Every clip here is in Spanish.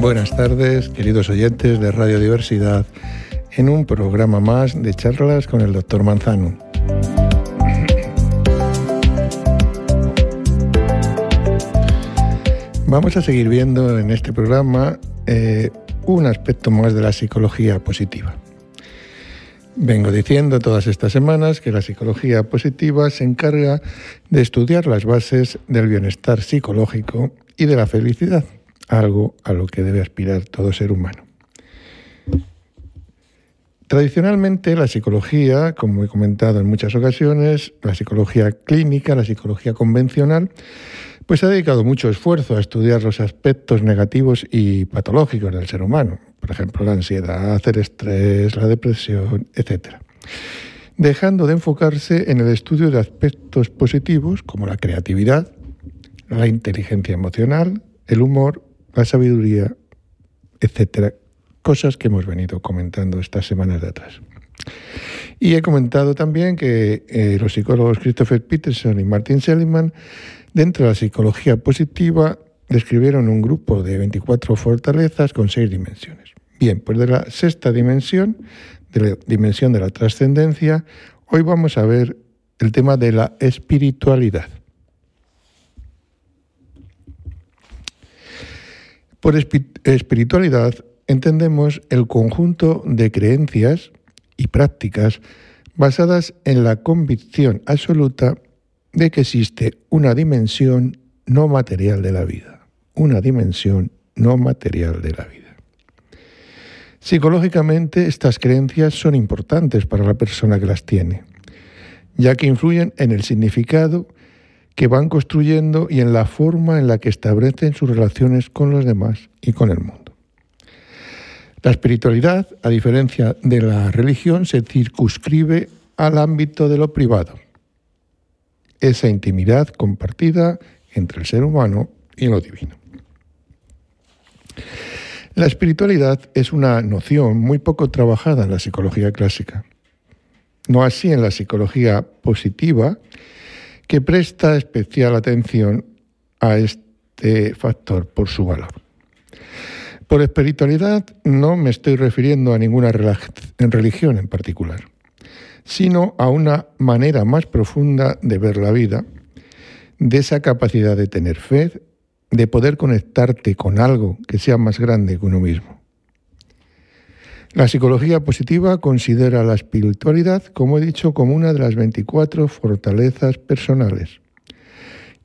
Buenas tardes, queridos oyentes de Radio Diversidad, en un programa más de charlas con el doctor Manzano. Vamos a seguir viendo en este programa eh, un aspecto más de la psicología positiva. Vengo diciendo todas estas semanas que la psicología positiva se encarga de estudiar las bases del bienestar psicológico y de la felicidad, algo a lo que debe aspirar todo ser humano. Tradicionalmente la psicología, como he comentado en muchas ocasiones, la psicología clínica, la psicología convencional, pues ha dedicado mucho esfuerzo a estudiar los aspectos negativos y patológicos del ser humano, por ejemplo, la ansiedad, el estrés, la depresión, etc. Dejando de enfocarse en el estudio de aspectos positivos como la creatividad, la inteligencia emocional, el humor, la sabiduría, etc. Cosas que hemos venido comentando estas semanas de atrás. Y he comentado también que eh, los psicólogos Christopher Peterson y Martin Seligman Dentro de la psicología positiva describieron un grupo de 24 fortalezas con seis dimensiones. Bien, pues de la sexta dimensión, de la dimensión de la trascendencia, hoy vamos a ver el tema de la espiritualidad. Por espiritualidad entendemos el conjunto de creencias y prácticas basadas en la convicción absoluta de que existe una dimensión no material de la vida, una dimensión no material de la vida. Psicológicamente estas creencias son importantes para la persona que las tiene, ya que influyen en el significado que van construyendo y en la forma en la que establecen sus relaciones con los demás y con el mundo. La espiritualidad, a diferencia de la religión, se circunscribe al ámbito de lo privado, esa intimidad compartida entre el ser humano y lo divino. La espiritualidad es una noción muy poco trabajada en la psicología clásica, no así en la psicología positiva, que presta especial atención a este factor por su valor. Por espiritualidad no me estoy refiriendo a ninguna religión en particular sino a una manera más profunda de ver la vida, de esa capacidad de tener fe, de poder conectarte con algo que sea más grande que uno mismo. La psicología positiva considera la espiritualidad, como he dicho, como una de las 24 fortalezas personales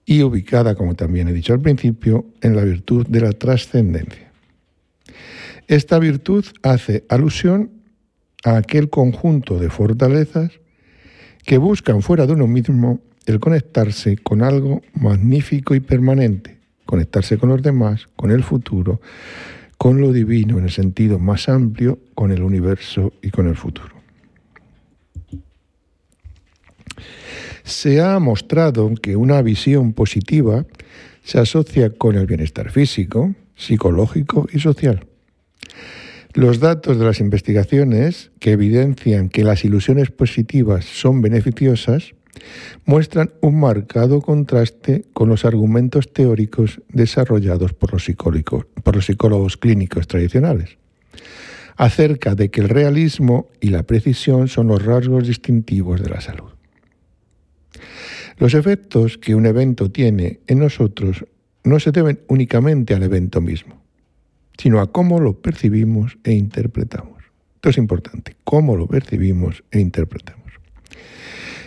y ubicada, como también he dicho al principio, en la virtud de la trascendencia. Esta virtud hace alusión a aquel conjunto de fortalezas que buscan fuera de uno mismo el conectarse con algo magnífico y permanente, conectarse con los demás, con el futuro, con lo divino en el sentido más amplio, con el universo y con el futuro. Se ha mostrado que una visión positiva se asocia con el bienestar físico, psicológico y social. Los datos de las investigaciones que evidencian que las ilusiones positivas son beneficiosas muestran un marcado contraste con los argumentos teóricos desarrollados por los, psicólogos clínicos tradicionales acerca de que el realismo y la precisión son los rasgos distintivos de la salud. Los efectos que un evento tiene en nosotros no se deben únicamente al evento mismo, sino a cómo lo percibimos e interpretamos. Esto es importante, cómo lo percibimos e interpretamos.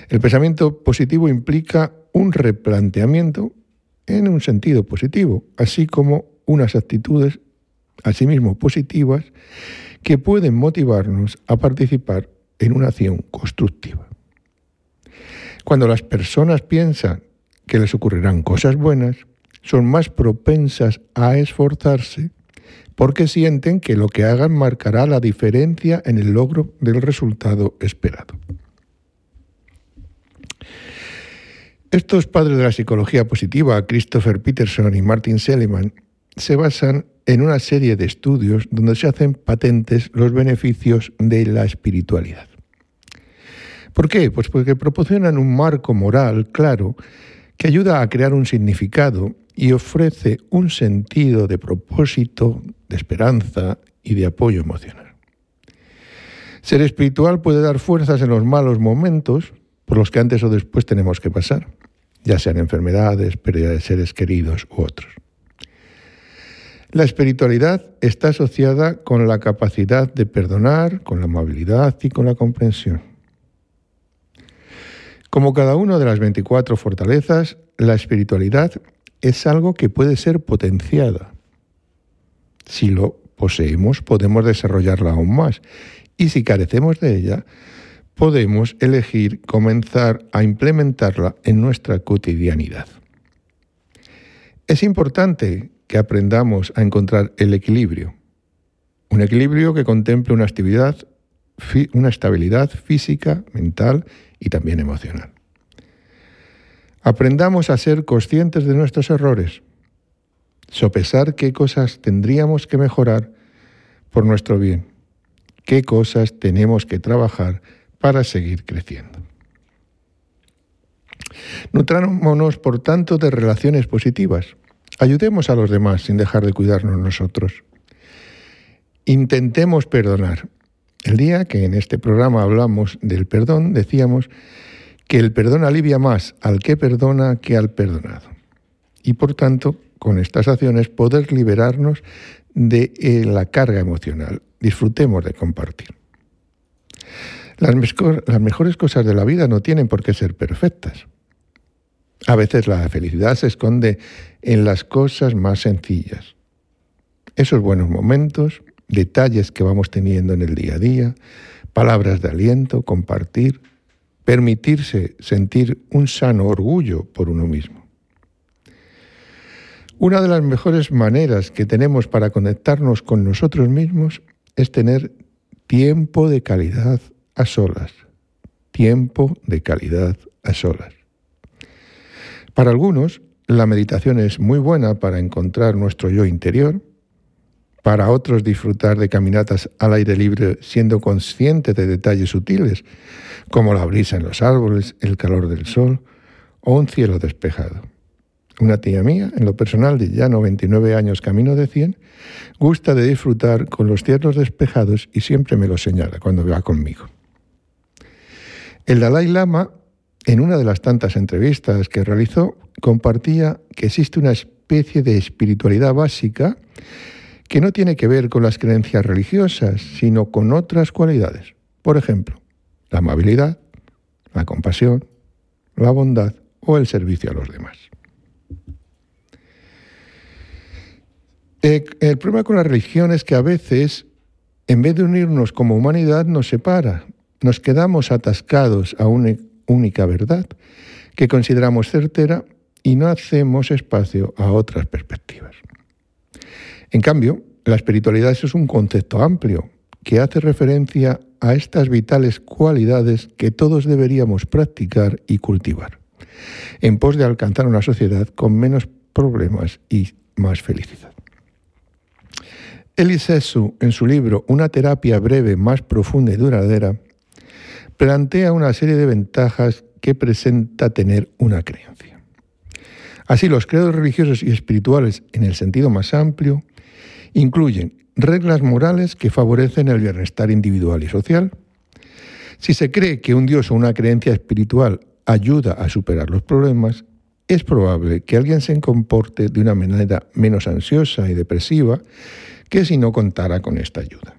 El pensamiento positivo implica un replanteamiento en un sentido positivo, así como unas actitudes asimismo positivas que pueden motivarnos a participar en una acción constructiva. Cuando las personas piensan que les ocurrirán cosas buenas, son más propensas a esforzarse porque sienten que lo que hagan marcará la diferencia en el logro del resultado esperado. Estos padres de la psicología positiva, Christopher Peterson y Martin Seligman, se basan en una serie de estudios donde se hacen patentes los beneficios de la espiritualidad. ¿Por qué? Pues porque proporcionan un marco moral claro que ayuda a crear un significado y ofrece un sentido de propósito, de esperanza y de apoyo emocional. Ser espiritual puede dar fuerzas en los malos momentos por los que antes o después tenemos que pasar, ya sean enfermedades, pérdida de seres queridos u otros. La espiritualidad está asociada con la capacidad de perdonar, con la amabilidad y con la comprensión. Como cada una de las 24 fortalezas, la espiritualidad es algo que puede ser potenciada. Si lo poseemos, podemos desarrollarla aún más. Y si carecemos de ella, podemos elegir comenzar a implementarla en nuestra cotidianidad. Es importante que aprendamos a encontrar el equilibrio. Un equilibrio que contemple una, actividad, una estabilidad física, mental y también emocional. Aprendamos a ser conscientes de nuestros errores, sopesar qué cosas tendríamos que mejorar por nuestro bien, qué cosas tenemos que trabajar para seguir creciendo. Nutrámonos, por tanto, de relaciones positivas. Ayudemos a los demás sin dejar de cuidarnos nosotros. Intentemos perdonar. El día que en este programa hablamos del perdón, decíamos que el perdón alivia más al que perdona que al perdonado. Y por tanto, con estas acciones, poder liberarnos de eh, la carga emocional. Disfrutemos de compartir. Las, mejores cosas de la vida no tienen por qué ser perfectas. A veces la felicidad se esconde en las cosas más sencillas. Esos buenos momentos, detalles que vamos teniendo en el día a día, palabras de aliento, compartir, permitirse sentir un sano orgullo por uno mismo. Una de las mejores maneras que tenemos para conectarnos con nosotros mismos es tener tiempo de calidad a solas. Tiempo de calidad a solas. Para algunos, la meditación es muy buena para encontrar nuestro yo interior, para otros disfrutar de caminatas al aire libre siendo consciente de detalles sutiles, como la brisa en los árboles, el calor del sol o un cielo despejado. Una tía mía, en lo personal de ya 99 años camino de 100, gusta de disfrutar con los cielos despejados y siempre me lo señala cuando va conmigo. El Dalai Lama en una de las tantas entrevistas que realizó, compartía que existe una especie de espiritualidad básica que no tiene que ver con las creencias religiosas, sino con otras cualidades. Por ejemplo, la amabilidad, la compasión, la bondad o el servicio a los demás. Eh, el problema con la religión es que a veces, en vez de unirnos como humanidad, nos separa. Nos quedamos atascados a un única verdad que consideramos certera y no hacemos espacio a otras perspectivas. En cambio, la espiritualidad es un concepto amplio que hace referencia a estas vitales cualidades que todos deberíamos practicar y cultivar, en pos de alcanzar una sociedad con menos problemas y más felicidad. Elisesu, en su libro Una terapia breve, más profunda y duradera, plantea una serie de ventajas que presenta tener una creencia. Así, los credos religiosos y espirituales, en el sentido más amplio, incluyen reglas morales que favorecen el bienestar individual y social. Si se cree que un Dios o una creencia espiritual ayuda a superar los problemas, es probable que alguien se comporte de una manera menos ansiosa y depresiva que si no contara con esta ayuda.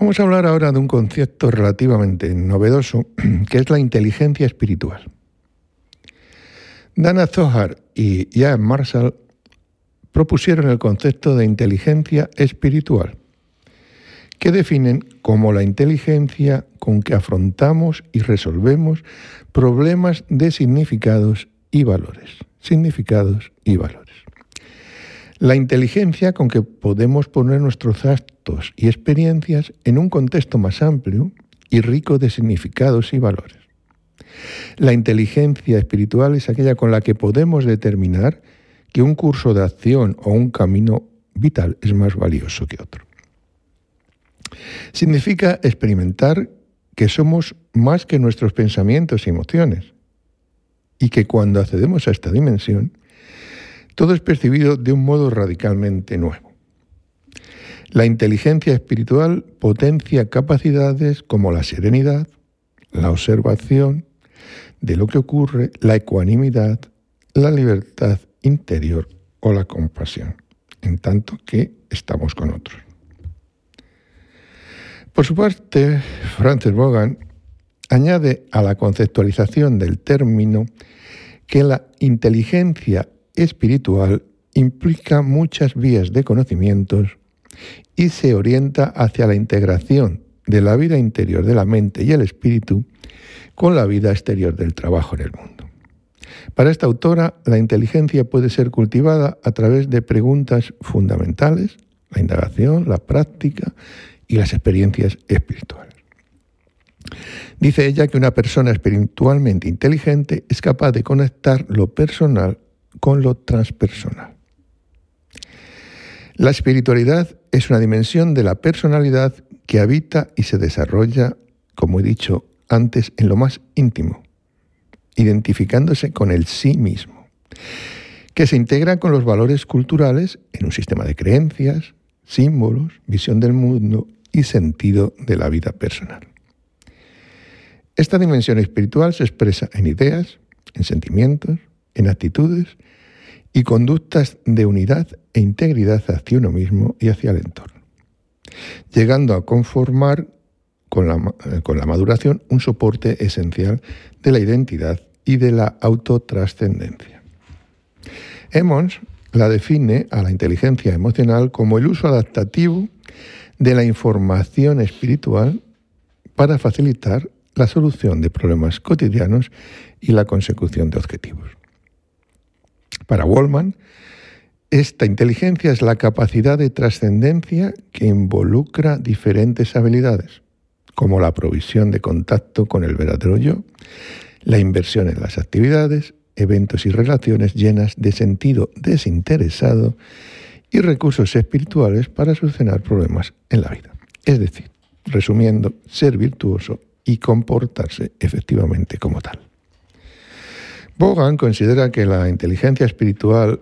Vamos a hablar ahora de un concepto relativamente novedoso, que es la inteligencia espiritual. Dana Zohar y Jan Marshall propusieron el concepto de inteligencia espiritual, que definen como la inteligencia con que afrontamos y resolvemos problemas de significados y valores. Significados y valores. La inteligencia con que podemos poner nuestros actos y experiencias en un contexto más amplio y rico de significados y valores. La inteligencia espiritual es aquella con la que podemos determinar que un curso de acción o un camino vital es más valioso que otro. Significa experimentar que somos más que nuestros pensamientos y emociones. y que cuando accedemos a esta dimensión, todo es percibido de un modo radicalmente nuevo. La inteligencia espiritual potencia capacidades como la serenidad, la observación de lo que ocurre, la ecuanimidad, la libertad interior o la compasión, en tanto que estamos con otros. Por su parte, Francis Bogan añade a la conceptualización del término que la inteligencia espiritual implica muchas vías de conocimientos y se orienta hacia la integración de la vida interior de la mente y el espíritu con la vida exterior del trabajo en el mundo. Para esta autora, la inteligencia puede ser cultivada a través de preguntas fundamentales, la indagación, la práctica y las experiencias espirituales. Dice ella que una persona espiritualmente inteligente es capaz de conectar lo personal con lo transpersonal. La espiritualidad es una dimensión de la personalidad que habita y se desarrolla, como he dicho antes, en lo más íntimo, identificándose con el sí mismo, que se integra con los valores culturales en un sistema de creencias, símbolos, visión del mundo y sentido de la vida personal. Esta dimensión espiritual se expresa en ideas, en sentimientos, en actitudes y conductas de unidad e integridad hacia uno mismo y hacia el entorno, llegando a conformar con la, eh, con la maduración un soporte esencial de la identidad y de la autotrascendencia. Emmons la define a la inteligencia emocional como el uso adaptativo de la información espiritual para facilitar la solución de problemas cotidianos y la consecución de objetivos. Para Wallman, esta inteligencia es la capacidad de trascendencia que involucra diferentes habilidades, como la provisión de contacto con el verdadero yo, la inversión en las actividades, eventos y relaciones llenas de sentido desinteresado y recursos espirituales para solucionar problemas en la vida. Es decir, resumiendo, ser virtuoso y comportarse efectivamente como tal. Bogan considera que la inteligencia espiritual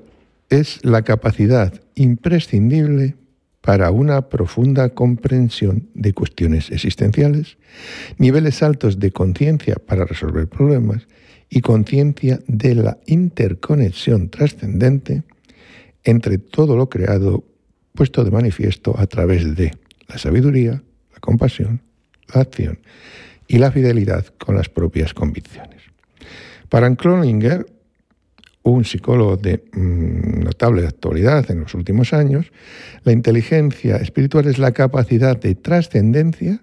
es la capacidad imprescindible para una profunda comprensión de cuestiones existenciales, niveles altos de conciencia para resolver problemas y conciencia de la interconexión trascendente entre todo lo creado puesto de manifiesto a través de la sabiduría, la compasión, la acción y la fidelidad con las propias convicciones. Para Kroninger, un psicólogo de mm, notable actualidad en los últimos años, la inteligencia espiritual es la capacidad de trascendencia,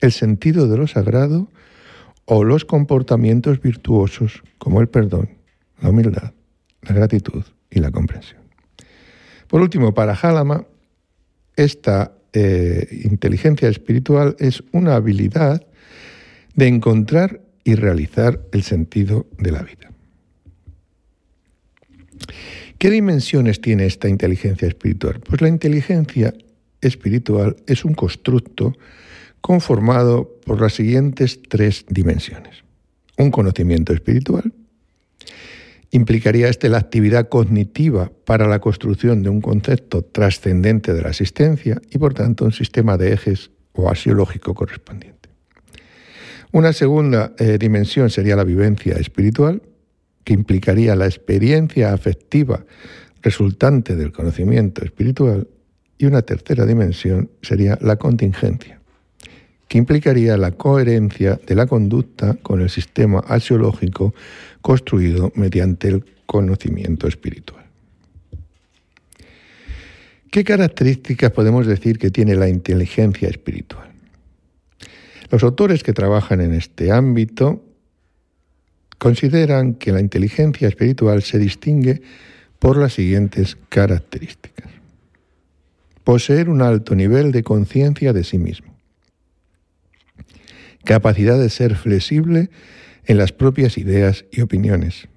el sentido de lo sagrado o los comportamientos virtuosos como el perdón, la humildad, la gratitud y la comprensión. Por último, para Halama, esta eh, inteligencia espiritual es una habilidad de encontrar y realizar el sentido de la vida. ¿Qué dimensiones tiene esta inteligencia espiritual? Pues la inteligencia espiritual es un constructo conformado por las siguientes tres dimensiones. Un conocimiento espiritual, implicaría este la actividad cognitiva para la construcción de un concepto trascendente de la existencia y por tanto un sistema de ejes o asiológico correspondiente. Una segunda eh, dimensión sería la vivencia espiritual, que implicaría la experiencia afectiva resultante del conocimiento espiritual, y una tercera dimensión sería la contingencia, que implicaría la coherencia de la conducta con el sistema axiológico construido mediante el conocimiento espiritual. ¿Qué características podemos decir que tiene la inteligencia espiritual? Los autores que trabajan en este ámbito consideran que la inteligencia espiritual se distingue por las siguientes características. Poseer un alto nivel de conciencia de sí mismo. Capacidad de ser flexible en las propias ideas y opiniones.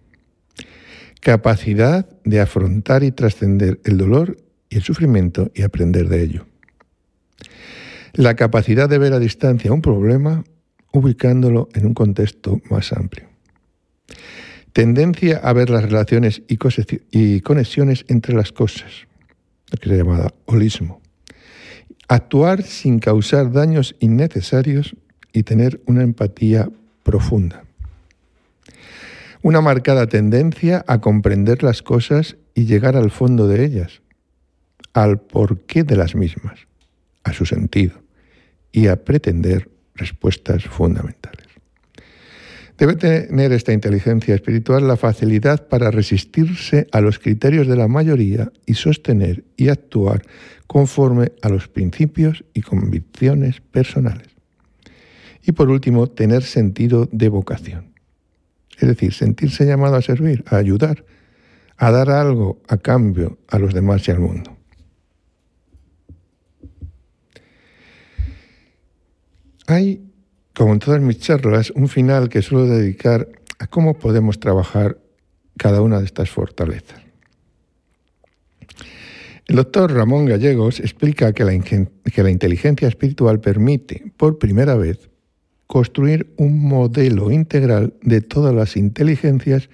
Capacidad de afrontar y trascender el dolor y el sufrimiento y aprender de ello. La capacidad de ver a distancia un problema ubicándolo en un contexto más amplio. Tendencia a ver las relaciones y conexiones entre las cosas, lo que se llama holismo, actuar sin causar daños innecesarios y tener una empatía profunda. Una marcada tendencia a comprender las cosas y llegar al fondo de ellas, al porqué de las mismas, a su sentido y a pretender respuestas fundamentales. Debe tener esta inteligencia espiritual la facilidad para resistirse a los criterios de la mayoría y sostener y actuar conforme a los principios y convicciones personales. Y por último, tener sentido de vocación. Es decir, sentirse llamado a servir, a ayudar, a dar algo a cambio a los demás y al mundo. Hay como en todas mis charlas, un final que suelo dedicar a cómo podemos trabajar cada una de estas fortalezas. El doctor Ramón Gallegos explica que la, inteligencia espiritual permite, por primera vez, construir un modelo integral de todas las inteligencias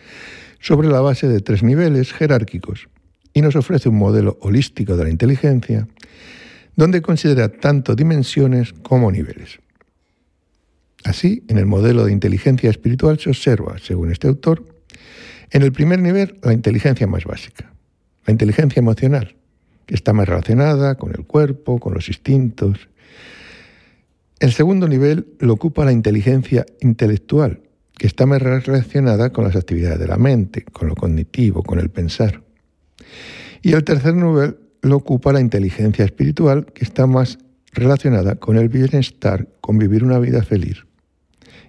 sobre la base de tres niveles jerárquicos y nos ofrece un modelo holístico de la inteligencia donde considera tanto dimensiones como niveles. Así, en el modelo de inteligencia espiritual se observa, según este autor, en el primer nivel la inteligencia más básica, la inteligencia emocional, que está más relacionada con el cuerpo, con los instintos. El segundo nivel lo ocupa la inteligencia intelectual, que está más relacionada con las actividades de la mente, con lo cognitivo, con el pensar. Y el tercer nivel lo ocupa la inteligencia espiritual, que está más relacionada con el bienestar, con vivir una vida feliz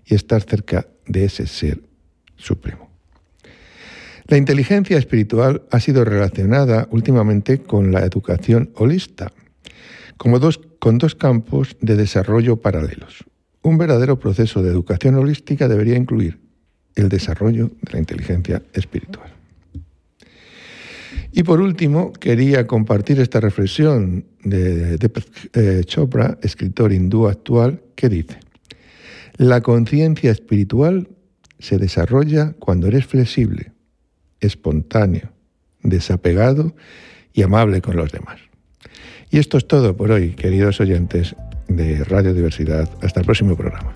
y estar cerca de ese ser supremo. La inteligencia espiritual ha sido relacionada últimamente con la educación holista, como dos, con dos campos de desarrollo paralelos. Un verdadero proceso de educación holística debería incluir el desarrollo de la inteligencia espiritual. Y por último, quería compartir esta reflexión de eh, Chopra, escritor hindú actual, que dice, la conciencia espiritual se desarrolla cuando eres flexible, espontáneo, desapegado y amable con los demás. Y esto es todo por hoy, queridos oyentes de Radio Diversidad. Hasta el próximo programa.